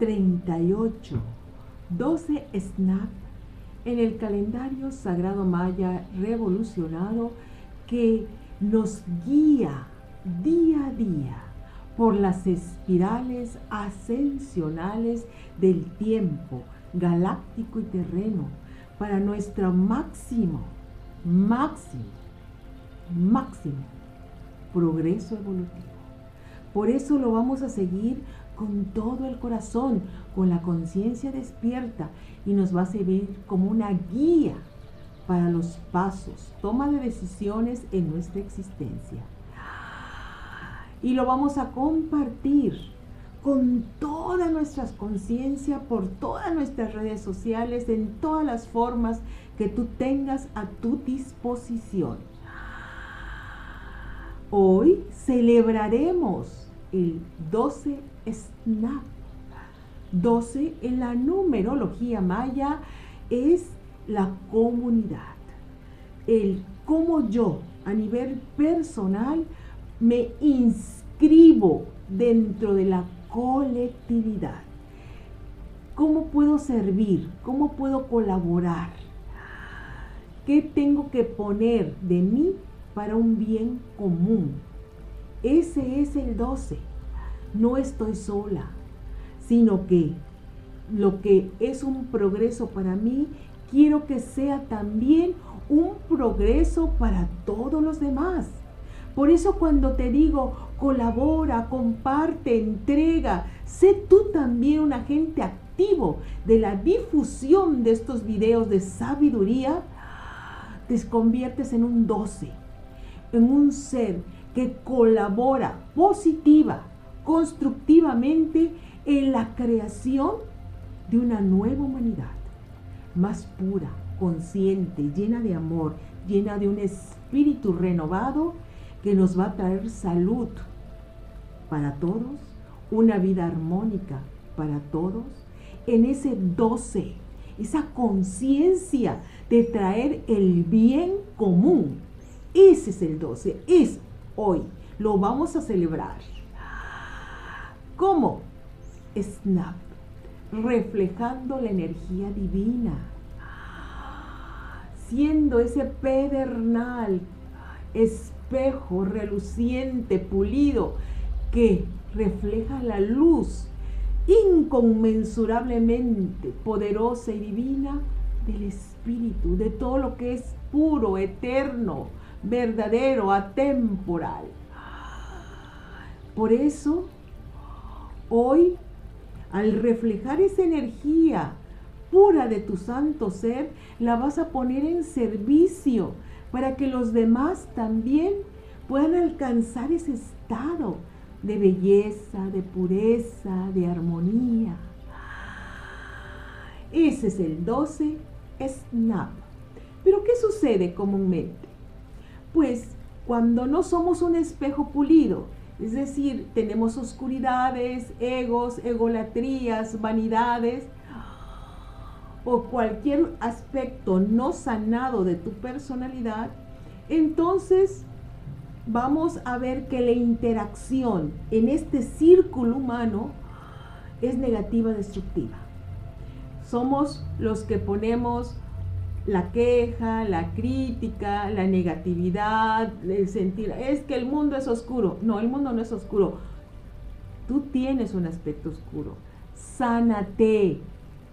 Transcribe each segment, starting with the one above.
38, 12 snap en el calendario sagrado maya revolucionado que nos guía día a día por las espirales ascensionales del tiempo galáctico y terreno para nuestro máximo, máximo, máximo progreso evolutivo. Por eso lo vamos a seguir con todo el corazón, con la conciencia despierta y nos va a servir como una guía para los pasos, toma de decisiones en nuestra existencia. Y lo vamos a compartir con toda nuestra conciencia por todas nuestras redes sociales, en todas las formas que tú tengas a tu disposición. Hoy celebraremos el 12 Snap. 12 en la numerología maya es la comunidad. El cómo yo a nivel personal me inscribo dentro de la colectividad. ¿Cómo puedo servir? ¿Cómo puedo colaborar? ¿Qué tengo que poner de mí para un bien común? Ese es el 12. No estoy sola, sino que lo que es un progreso para mí, quiero que sea también un progreso para todos los demás. Por eso cuando te digo, colabora, comparte, entrega, sé tú también un agente activo de la difusión de estos videos de sabiduría, te conviertes en un 12, en un ser que colabora positiva, constructivamente en la creación de una nueva humanidad, más pura, consciente, llena de amor, llena de un espíritu renovado que nos va a traer salud para todos, una vida armónica para todos, en ese 12, esa conciencia de traer el bien común. Ese es el 12, es hoy, lo vamos a celebrar. ¿Cómo? Snap, reflejando la energía divina, siendo ese pedernal, espejo reluciente, pulido, que refleja la luz inconmensurablemente poderosa y divina del Espíritu, de todo lo que es puro, eterno, verdadero, atemporal. Por eso, hoy, al reflejar esa energía pura de tu santo ser, la vas a poner en servicio para que los demás también puedan alcanzar ese estado de belleza, de pureza, de armonía. Ese es el 12 Snap. Pero ¿qué sucede comúnmente? Pues cuando no somos un espejo pulido, es decir, tenemos oscuridades, egos, egolatrías, vanidades, o cualquier aspecto no sanado de tu personalidad, entonces vamos a ver que la interacción en este círculo humano es negativa, destructiva. Somos los que ponemos la queja, la crítica, la negatividad, el sentir, es que el mundo es oscuro. No, el mundo no es oscuro. Tú tienes un aspecto oscuro. Sánate,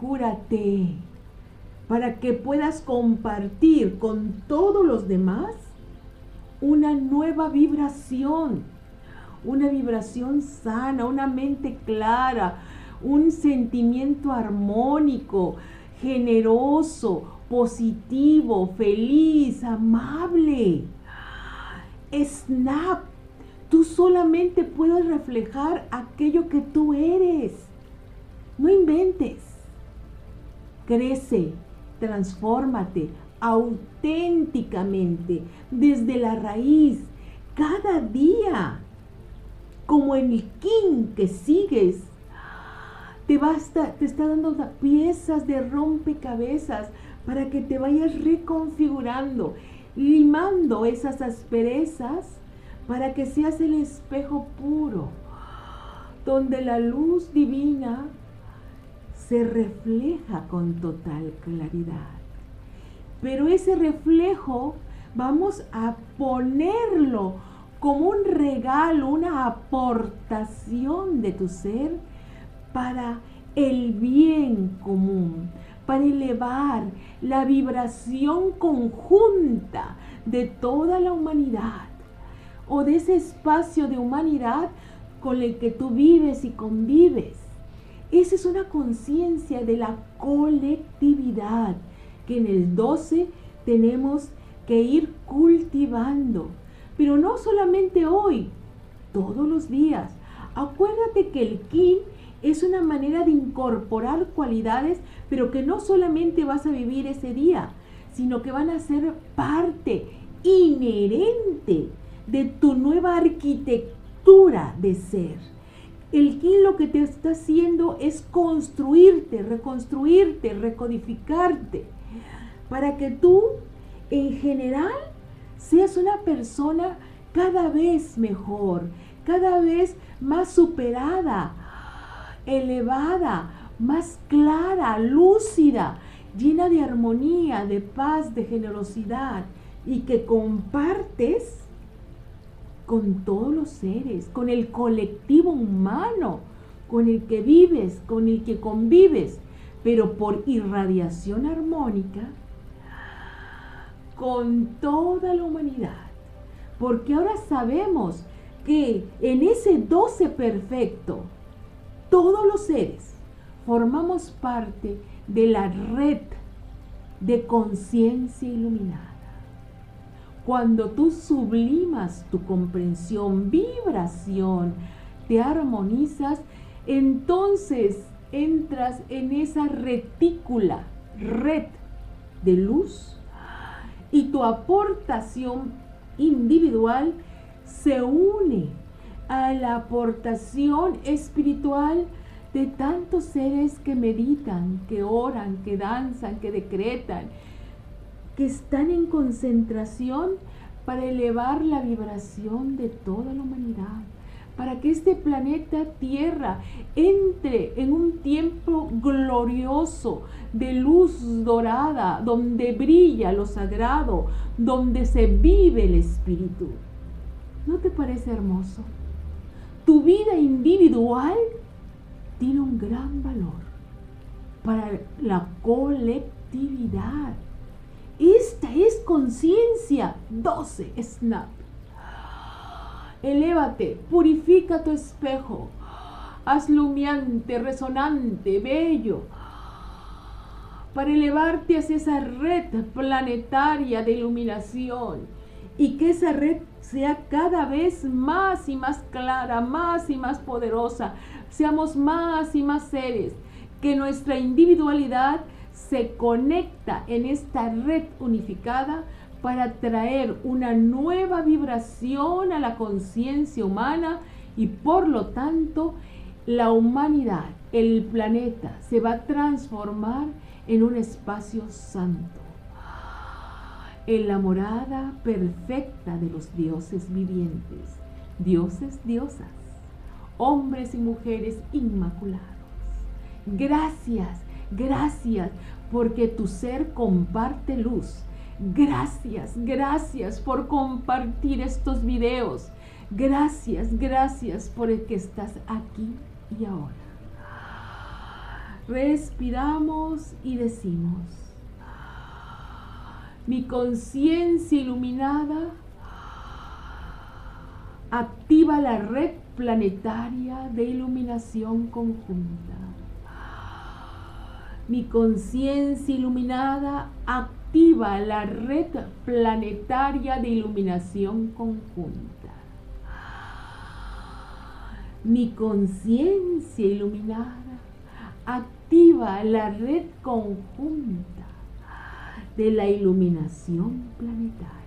cúrate, para que puedas compartir con todos los demás una nueva vibración, una vibración sana, una mente clara, un sentimiento armónico, generoso, positivo, feliz, amable. Snap, tú solamente puedes reflejar aquello que tú eres. No inventes. Crece, transfórmate, auténticamente, desde la raíz, cada día, como en el king que sigues, te, basta, te está dando piezas de rompecabezas para que te vayas reconfigurando, limando esas asperezas para que seas el espejo puro, donde la luz divina se refleja con total claridad. Pero ese reflejo vamos a ponerlo como un regalo, una aportación de tu ser para el bien común, para elevar la vibración conjunta de toda la humanidad o de ese espacio de humanidad con el que tú vives y convives. Esa es una conciencia de la colectividad que en el 12 tenemos que ir cultivando. Pero no solamente hoy, todos los días. Acuérdate que el kin es una manera de incorporar cualidades, pero que no solamente vas a vivir ese día, sino que van a ser parte inherente de tu nueva arquitectura de ser. El kin lo que te está haciendo es construirte, reconstruirte, recodificarte, para que tú en general seas una persona cada vez mejor, cada vez más superada, elevada, más clara, lúcida, llena de armonía, de paz, de generosidad y que compartes con todos los seres, con el colectivo humano, con el que vives, con el que convives, pero por irradiación armónica, con toda la humanidad. Porque ahora sabemos que en ese 12 perfecto, todos los seres formamos parte de la red de conciencia iluminada. Cuando tú sublimas tu comprensión, vibración, te armonizas, entonces entras en esa retícula, red de luz y tu aportación individual se une a la aportación espiritual de tantos seres que meditan, que oran, que danzan, que decretan, que están en concentración para elevar la vibración de toda la humanidad, para que este planeta Tierra entre en un tiempo glorioso de luz dorada, donde brilla lo sagrado, donde se vive el espíritu. ¿No te parece hermoso? Tu vida individual tiene un gran valor para la colectividad. Esta es conciencia. 12. Snap. Elévate, purifica tu espejo. Haz lumiante, resonante, bello. Para elevarte hacia esa red planetaria de iluminación. Y que esa red sea cada vez más y más clara, más y más poderosa. Seamos más y más seres. Que nuestra individualidad se conecta en esta red unificada para traer una nueva vibración a la conciencia humana y por lo tanto la humanidad, el planeta, se va a transformar en un espacio santo, en la morada perfecta de los dioses vivientes, dioses, diosas, hombres y mujeres inmaculados. Gracias Gracias porque tu ser comparte luz. Gracias, gracias por compartir estos videos. Gracias, gracias por el que estás aquí y ahora. Respiramos y decimos, mi conciencia iluminada activa la red planetaria de iluminación conjunta. Mi conciencia iluminada activa la red planetaria de iluminación conjunta. Mi conciencia iluminada activa la red conjunta de la iluminación planetaria.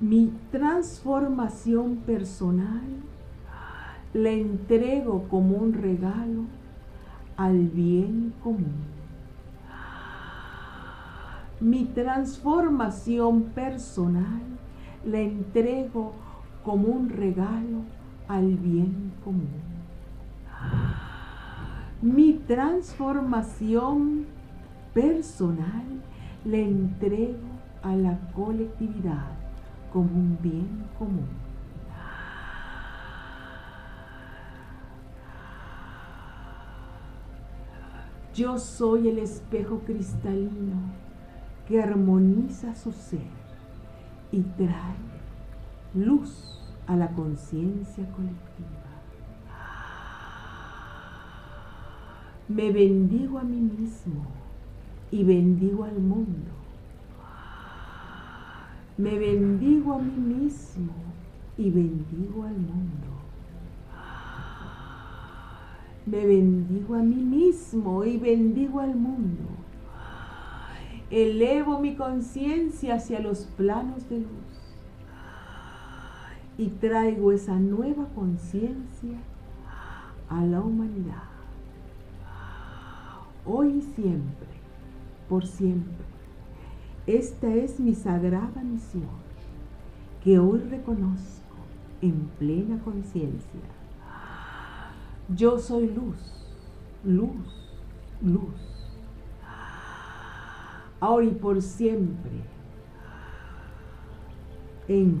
mi transformación personal la entrego como un regalo al bien común. Mi transformación personal la entrego como un regalo al bien común. Mi transformación personal la entrego a la colectividad como un bien común. Yo soy el espejo cristalino que armoniza su ser y trae luz a la conciencia colectiva. Me bendigo a mí mismo y bendigo al mundo. Me bendigo a mí mismo y bendigo al mundo. Me bendigo a mí mismo y bendigo al mundo. Elevo mi conciencia hacia los planos de luz y traigo esa nueva conciencia a la humanidad. Hoy y siempre, por siempre. Esta es mi sagrada misión que hoy reconozco en plena conciencia. Yo soy luz, luz, luz. Ahora y por siempre. En